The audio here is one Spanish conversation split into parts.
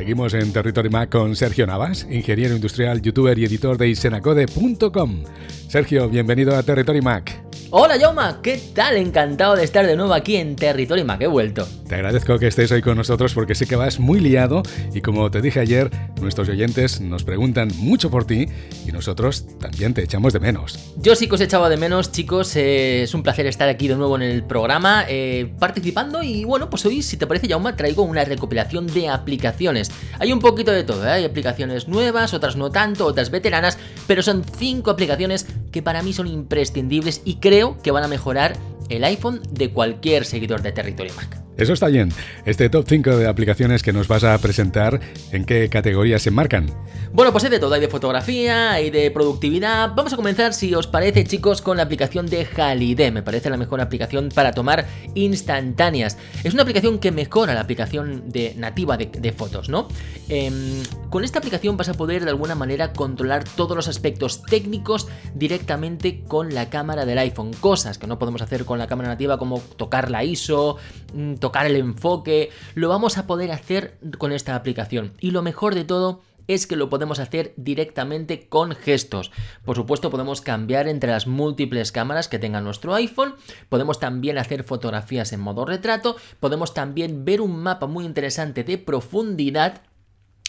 Seguimos en Territory Mac con Sergio Navas, ingeniero industrial, youtuber y editor de isenacode.com. Sergio, bienvenido a Territory Mac. Hola Yoma, ¿qué tal? Encantado de estar de nuevo aquí en Territory Mac, he vuelto. Te agradezco que estés hoy con nosotros porque sé que vas muy liado y como te dije ayer, nuestros oyentes nos preguntan mucho por ti y nosotros también te echamos de menos. Yo sí que os echaba de menos, chicos, eh, es un placer estar aquí de nuevo en el programa eh, participando y bueno, pues hoy, si te parece Yauma, traigo una recopilación de aplicaciones. Hay un poquito de todo, ¿eh? hay aplicaciones nuevas, otras no tanto, otras veteranas, pero son cinco aplicaciones que para mí son imprescindibles y creo que van a mejorar el iPhone de cualquier seguidor de Territory Mac. Eso está bien. Este top 5 de aplicaciones que nos vas a presentar, ¿en qué categorías se marcan? Bueno, pues hay de todo, hay de fotografía, hay de productividad. Vamos a comenzar, si os parece, chicos, con la aplicación de Halide. Me parece la mejor aplicación para tomar instantáneas. Es una aplicación que mejora la aplicación nativa de, fotos, ¿no? Em, con esta aplicación vas a poder de alguna manera controlar todos los aspectos técnicos directamente con la cámara del iPhone. Cosas que no podemos hacer con la cámara nativa como tocar la ISO, mm, el enfoque, lo vamos a poder hacer con esta aplicación. Y lo mejor de todo es que lo podemos hacer directamente con gestos. Por supuesto, podemos cambiar entre las múltiples cámaras que tenga nuestro iPhone, podemos también hacer fotografías en modo retrato, podemos también ver un mapa muy interesante de profundidad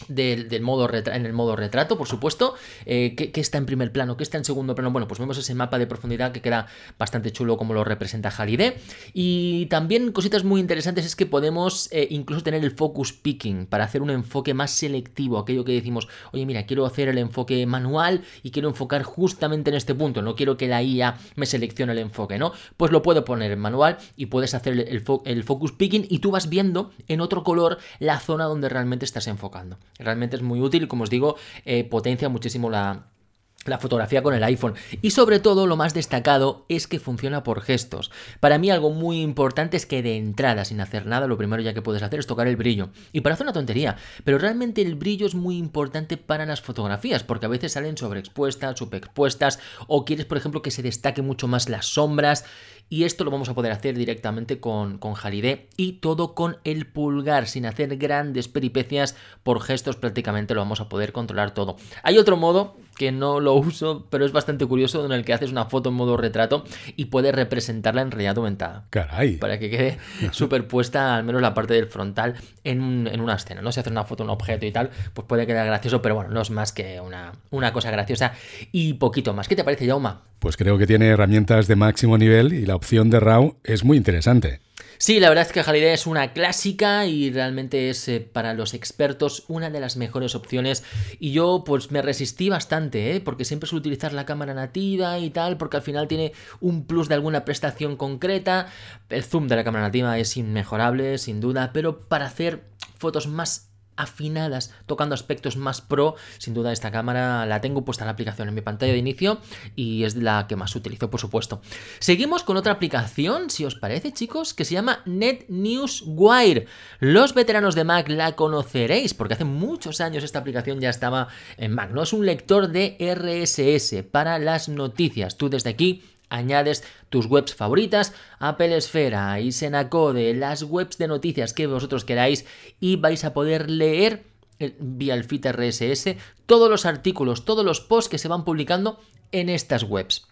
del, modo en el modo retrato, por supuesto, eh, que, está en primer plano, que está en segundo plano. Bueno, pues vemos ese mapa de profundidad que queda bastante chulo como lo representa Halide. Y también cositas muy interesantes es que podemos eh, incluso tener el focus picking para hacer un enfoque más selectivo, aquello que decimos, oye, mira, quiero hacer el enfoque manual y quiero enfocar justamente en este punto, no quiero que la IA me seleccione el enfoque, ¿no? Pues lo puedo poner en manual y puedes hacer el, el focus picking y tú vas viendo en otro color la zona donde realmente estás enfocando. Realmente es muy útil y como os digo, eh, potencia muchísimo la, la fotografía con el iPhone. Y sobre todo lo más destacado es que funciona por gestos. Para mí algo muy importante es que de entrada, sin hacer nada, lo primero ya que puedes hacer es tocar el brillo. Y parece una tontería, pero realmente el brillo es muy importante para las fotografías, porque a veces salen sobreexpuestas, subexpuestas, o quieres, por ejemplo, que se destaque mucho más las sombras. Y esto lo vamos a poder hacer directamente con, con y todo con el pulgar, sin hacer grandes peripecias por gestos prácticamente lo vamos a poder controlar todo. Hay otro modo que no lo uso, pero es bastante curioso, en el que haces una foto en modo retrato y puedes representarla en realidad aumentada. Caray. Para que quede superpuesta, al menos la parte del frontal, en, una escena. ¿no? Si haces una foto, un objeto y tal, pues puede quedar gracioso, pero bueno, no es más que una, una cosa graciosa y poquito más. ¿Qué te parece, Jauma? Pues creo que tiene herramientas de máximo nivel y la opción de RAW es muy interesante. Sí, la verdad es que Halide es una clásica y realmente es eh, para los expertos una de las mejores opciones. Y yo pues me resistí bastante, ¿eh? porque siempre suelo utilizar la cámara nativa y tal, porque al final tiene un plus de alguna prestación concreta. El zoom de la cámara nativa es inmejorable, sin duda, pero para hacer fotos más afinadas, tocando aspectos más pro. Sin duda esta cámara la tengo puesta en la aplicación en mi pantalla de inicio y es la que más utilizo, por supuesto. Seguimos con otra aplicación, si os parece, chicos, que se llama NetNewsWire. Los veteranos de Mac la conoceréis porque hace muchos años esta aplicación ya estaba en Mac, ¿no? Es un lector de RSS para las noticias. Tú desde aquí añades tus webs favoritas, Apple Esfera, Isenacode, las webs de noticias que vosotros queráis y vais a poder leer vía el feed RSS todos los artículos, todos los posts que se van publicando en estas webs.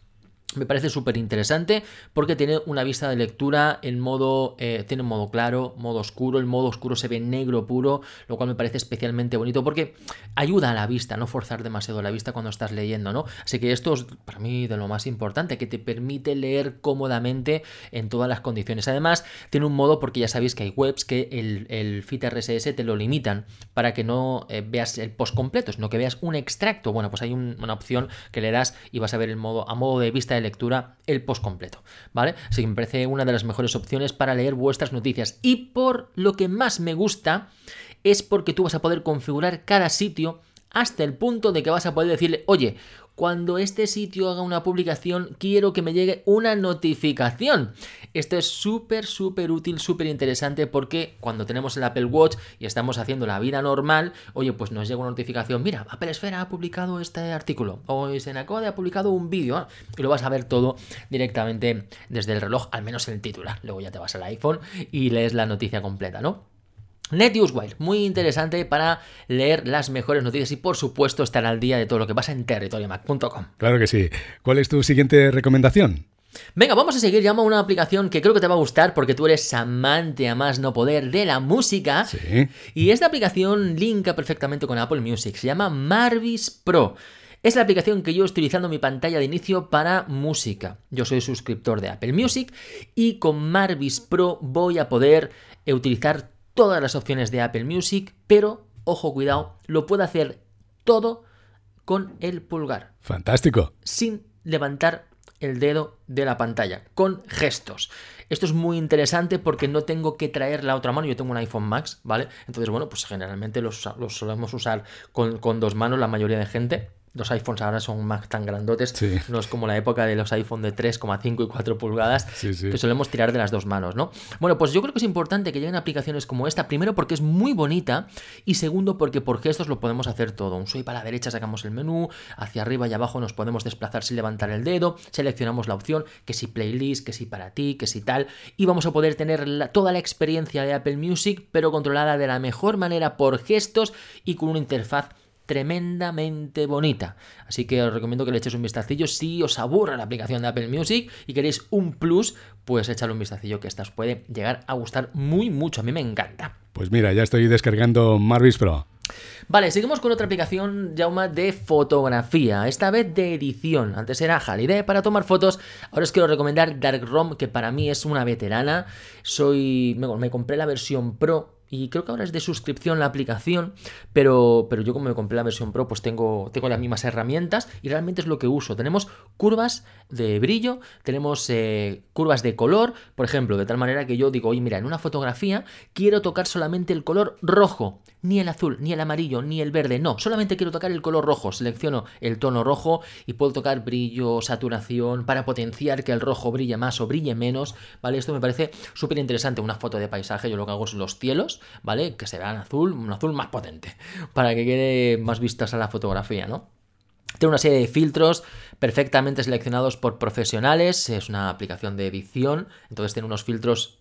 Me parece súper interesante porque tiene una vista de lectura en modo, eh, tiene modo claro, modo oscuro, el modo oscuro se ve negro puro, lo cual me parece especialmente bonito porque ayuda a la vista, no forzar demasiado la vista cuando estás leyendo, ¿no? Así que esto es para mí de lo más importante, que te permite leer cómodamente en todas las condiciones. Además, tiene un modo porque ya sabéis que hay webs que el, el feed RSS te lo limitan para que no eh, veas el post completo, sino que veas un extracto. Bueno, pues hay una opción que le das y vas a ver el modo a modo de vista lectura el post completo, ¿vale? Así que me parece una de las mejores opciones para leer vuestras noticias. Y por lo que más me gusta es porque tú vas a poder configurar cada sitio hasta el punto de que vas a poder decirle, oye, cuando este sitio haga una publicación, quiero que me llegue una notificación. Esto es súper, súper útil, súper interesante porque cuando tenemos el Apple Watch y estamos haciendo la vida normal, oye, pues nos llega una notificación, mira, Apple Esfera ha publicado este artículo o Senacode ha publicado un vídeo y lo vas a ver todo directamente desde el reloj, al menos en el titular. Luego ya te vas al iPhone y lees la noticia completa, ¿no? NetNewsWire, muy interesante para leer las mejores noticias y por supuesto estar al día de todo lo que pasa en territoriamac.com. Claro que sí. ¿Cuál es tu siguiente recomendación? Venga, vamos a seguir. Llama una aplicación que creo que te va a gustar porque tú eres amante a más no poder de la música. Sí. Y esta aplicación linka perfectamente con Apple Music. Se llama Marvis Pro. Es la aplicación que yo estoy utilizando en mi pantalla de inicio para música. Yo soy suscriptor de Apple Music y con Marvis Pro voy a poder utilizar todas las opciones de Apple Music, pero, ojo, cuidado, lo puedo hacer todo con el pulgar. Fantástico. Sin levantar el dedo de la pantalla, con gestos. Esto es muy interesante porque no tengo que traer la otra mano. Yo tengo un iPhone Max, ¿vale? Entonces, bueno, pues generalmente los, los solemos usar con, con dos manos la mayoría de gente los iPhones ahora son más tan grandotes, no es como la época de los iPhone de 3,5 y 4 pulgadas, que solemos tirar de las dos manos, ¿no? Bueno, pues yo creo que es importante que lleguen aplicaciones como esta, primero porque es muy bonita. Y segundo porque por gestos lo podemos hacer todo. Un swipe a la derecha sacamos el menú, hacia arriba y abajo nos podemos desplazar sin levantar el dedo, seleccionamos la opción, que si playlist, que si para ti, que si tal, y vamos a poder tener toda la experiencia de Apple Music, pero controlada de la mejor manera por gestos y con una interfaz tremendamente bonita. Así que os recomiendo que le echéis un vistacillo. Si os aburre la aplicación de Apple Music y queréis un plus, pues echadle un vistacillo que esta os puede llegar a gustar muy mucho. A mí me encanta. Pues mira, ya estoy descargando Marvis Pro. Vale, seguimos con otra aplicación, Jauma, de fotografía, esta vez de edición. Antes era Halide para tomar fotos, ahora os quiero recomendar Darkroom, que para mí es una veterana. Soy. me compré la versión Pro y creo que ahora es de suscripción la aplicación, pero, pero yo como me compré la versión Pro, pues tengo, tengo las mismas herramientas y realmente es lo que uso. Tenemos curvas de brillo, tenemos eh, curvas de color, por ejemplo, de tal manera que yo digo, oye, mira, en una fotografía quiero tocar solamente el color rojo, ni el azul, ni el amarillo, ni el verde, no, solamente quiero tocar el color rojo. Selecciono el tono rojo y puedo tocar brillo, saturación, para potenciar que el rojo brille más o brille menos, ¿vale? Esto me parece súper interesante. Una foto de paisaje, yo lo que hago es los cielos ¿vale? Que se vean azul, un azul más potente, para que quede más vistas a la fotografía, ¿no? Tiene una serie de filtros perfectamente seleccionados por profesionales, es una aplicación de edición, entonces tiene unos filtros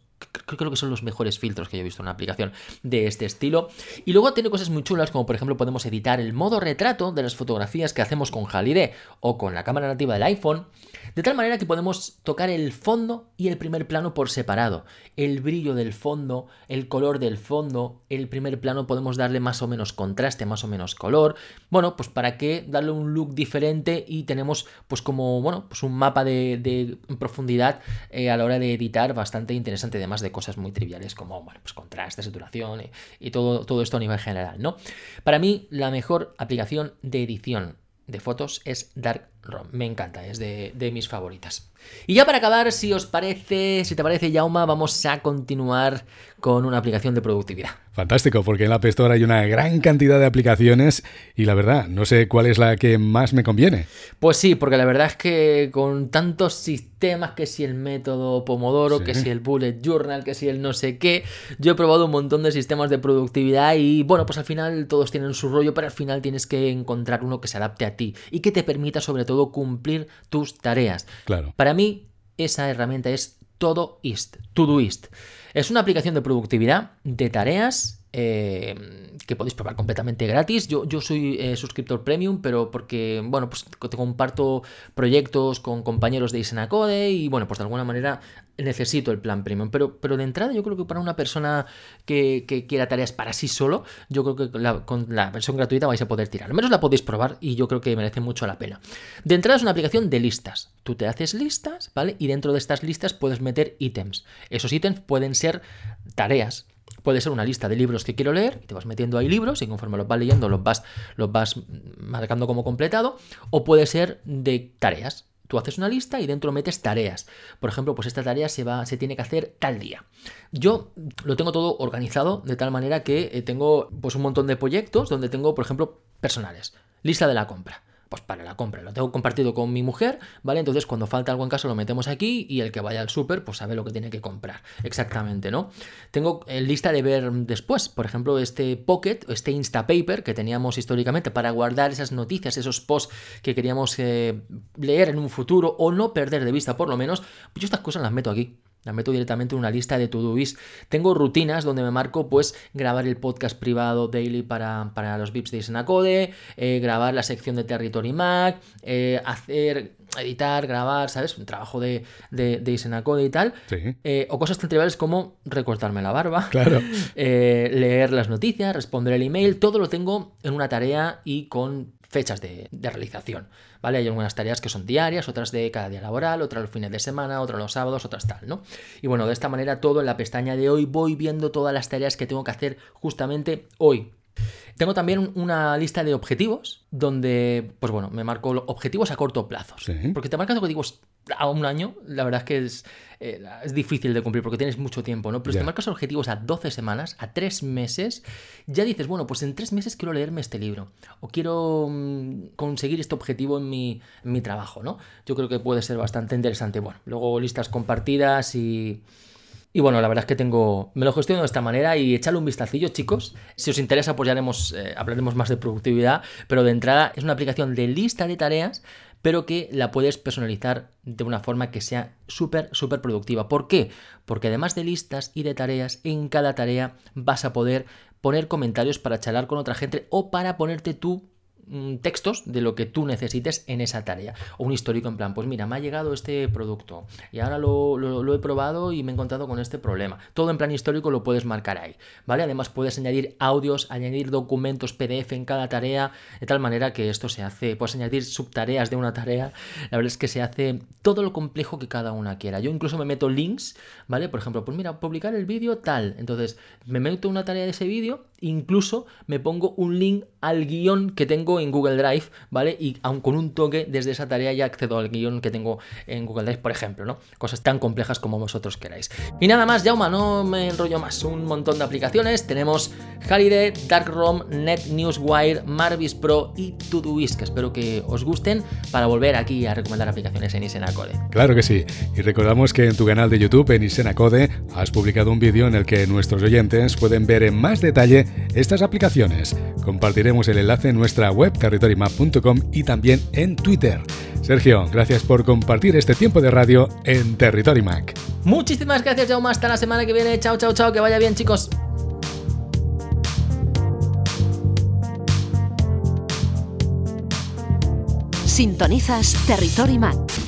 creo que son los mejores filtros que yo he visto en una aplicación de este estilo. Y luego tiene cosas muy chulas, como por ejemplo podemos editar el modo retrato de las fotografías que hacemos con Halide o con la cámara nativa del iPhone, de tal manera que podemos tocar el fondo y el primer plano por separado. El brillo del fondo, el color del fondo, el primer plano podemos darle más o menos contraste, más o menos color. Bueno, pues para que darle un look diferente y tenemos pues como, bueno, pues un mapa de, profundidad eh, a la hora de editar bastante interesante de cosas muy triviales como pues contraste, saturación y, todo, todo esto a nivel general, ¿no? Para mí, la mejor aplicación de edición de fotos es Me encanta, es de, de, mis favoritas. Y ya para acabar, si os parece, si te parece, Yauma, vamos a continuar con una aplicación de productividad. Fantástico, porque en la App Store hay una gran cantidad de aplicaciones y la verdad, no sé cuál es la que más me conviene. Pues sí, porque la verdad es que con tantos sistemas, que si el método Pomodoro, que si el Bullet Journal, que si el no sé qué, yo he probado un montón de sistemas de productividad y bueno, pues al final todos tienen su rollo, pero al final tienes que encontrar uno que se adapte a ti y que te permita sobre todo cumplir tus tareas. Claro. Para mí, esa herramienta es Todoist, Todoist. Es una aplicación de productividad, de tareas eh, que podéis probar completamente gratis. Yo, yo soy eh, suscriptor premium, pero porque, bueno, pues te comparto proyectos con compañeros de Isenacode y, bueno, pues de alguna manera necesito el plan premium. Pero, pero de entrada yo creo que para una persona que, quiera tareas para sí solo, yo creo que con la versión gratuita vais a poder tirar. Al menos la podéis probar y yo creo que merece mucho la pena. De entrada es una aplicación de listas. Tú te haces listas, ¿vale? Y dentro de estas listas puedes meter ítems. Esos ítems pueden ser tareas Puede ser una lista de libros que quiero leer, y te vas metiendo ahí libros y conforme los vas leyendo los vas, los vas marcando como completado, o puede ser de tareas. Tú haces una lista y dentro metes tareas. Por ejemplo, pues esta tarea se, va, se tiene que hacer tal día. Yo lo tengo todo organizado de tal manera que eh, tengo pues un montón de proyectos donde tengo, por ejemplo, personales. Lista de la compra pues para la compra. Lo tengo compartido con mi mujer, ¿vale? Entonces cuando falta algo en casa lo metemos aquí y el que vaya al súper pues sabe lo que tiene que comprar. Exactamente, ¿no? Tengo eh, lista de ver después, por ejemplo, este Pocket, este Instapaper que teníamos históricamente para guardar esas noticias, esos posts que queríamos eh, leer en un futuro o no perder de vista por lo menos, pues yo estas cosas las meto aquí. La meto directamente en una lista de to-do's. Tengo rutinas donde me marco, pues, grabar el podcast privado daily para, para los VIPs de Isenacode, eh, grabar la sección de Territory Mac, eh, hacer, editar, grabar, ¿sabes? Un trabajo de, de, de Isenacode y tal. Sí. Eh, o cosas tan triviales como recortarme la barba, Claro. leer las noticias, responder el email, todo lo tengo en una tarea y con fechas de, de realización. ¿Vale? Hay algunas tareas que son diarias, otras de cada día laboral, otras los fines de semana, otras los sábados, otras tal, ¿no? Y bueno, de esta manera todo en la pestaña de hoy voy viendo todas las tareas que tengo que hacer justamente hoy. Tengo también una lista de objetivos donde, pues bueno, me marco objetivos a corto plazo. Sí. Porque te marcas objetivos a un año, la verdad es que es, eh, es difícil de cumplir porque tienes mucho tiempo, ¿no? Pero si te marcas objetivos a 12 semanas, a 3 meses, ya dices, bueno, pues en 3 meses quiero leerme este libro o quiero mm, conseguir este objetivo en mi, en mi trabajo, ¿no? Yo creo que puede ser bastante interesante. Bueno, luego listas compartidas y... Y bueno, la verdad es que tengo. Me lo gestiono de esta manera y echarle un vistacillo, chicos. Si os interesa, pues ya haremos, eh, hablaremos más de productividad. Pero de entrada es una aplicación de lista de tareas, pero que la puedes personalizar de una forma que sea súper, súper productiva. ¿Por qué? Porque además de listas y de tareas, en cada tarea vas a poder poner comentarios para charlar con otra gente o para ponerte tú textos de lo que tú necesites en esa tarea. O un histórico en plan, pues mira, me ha llegado este producto y ahora lo he probado y me he encontrado con este problema. Todo en plan histórico lo puedes marcar ahí, ¿vale? Además puedes añadir audios, añadir documentos PDF en cada tarea, de tal manera que esto se hace, puedes añadir subtareas de una tarea. La verdad es que se hace todo lo complejo que cada una quiera. Yo incluso me meto links, ¿vale? Por ejemplo, pues mira, publicar el vídeo tal. Entonces, me meto una tarea de ese vídeo, incluso me pongo un link al guion que tengo en Google Drive, ¿vale? Y aun con un toque desde esa tarea ya accedo al guion que tengo en Google Drive, por ejemplo, ¿no? Cosas tan complejas como vosotros queráis. Y nada más, Jauma, no me enrollo más. Un montón de aplicaciones. Tenemos Holiday, Darkroom, Net Newswire, Marvis Pro y Todoist, que espero que os gusten para volver aquí a recomendar aplicaciones en Isenacode. Claro que sí. Y recordamos que en tu canal de YouTube, en Isenacode, has publicado un vídeo en el que nuestros oyentes pueden ver en más detalle estas aplicaciones. Compartiremos el enlace en nuestra web territorymap.com y también en Twitter. Sergio, gracias por compartir este tiempo de radio en Territory Mac. Muchísimas gracias, Jauma. Hasta la semana que viene. Chao, chao, chao. Que vaya bien, chicos. Sintonizas Territory Mac.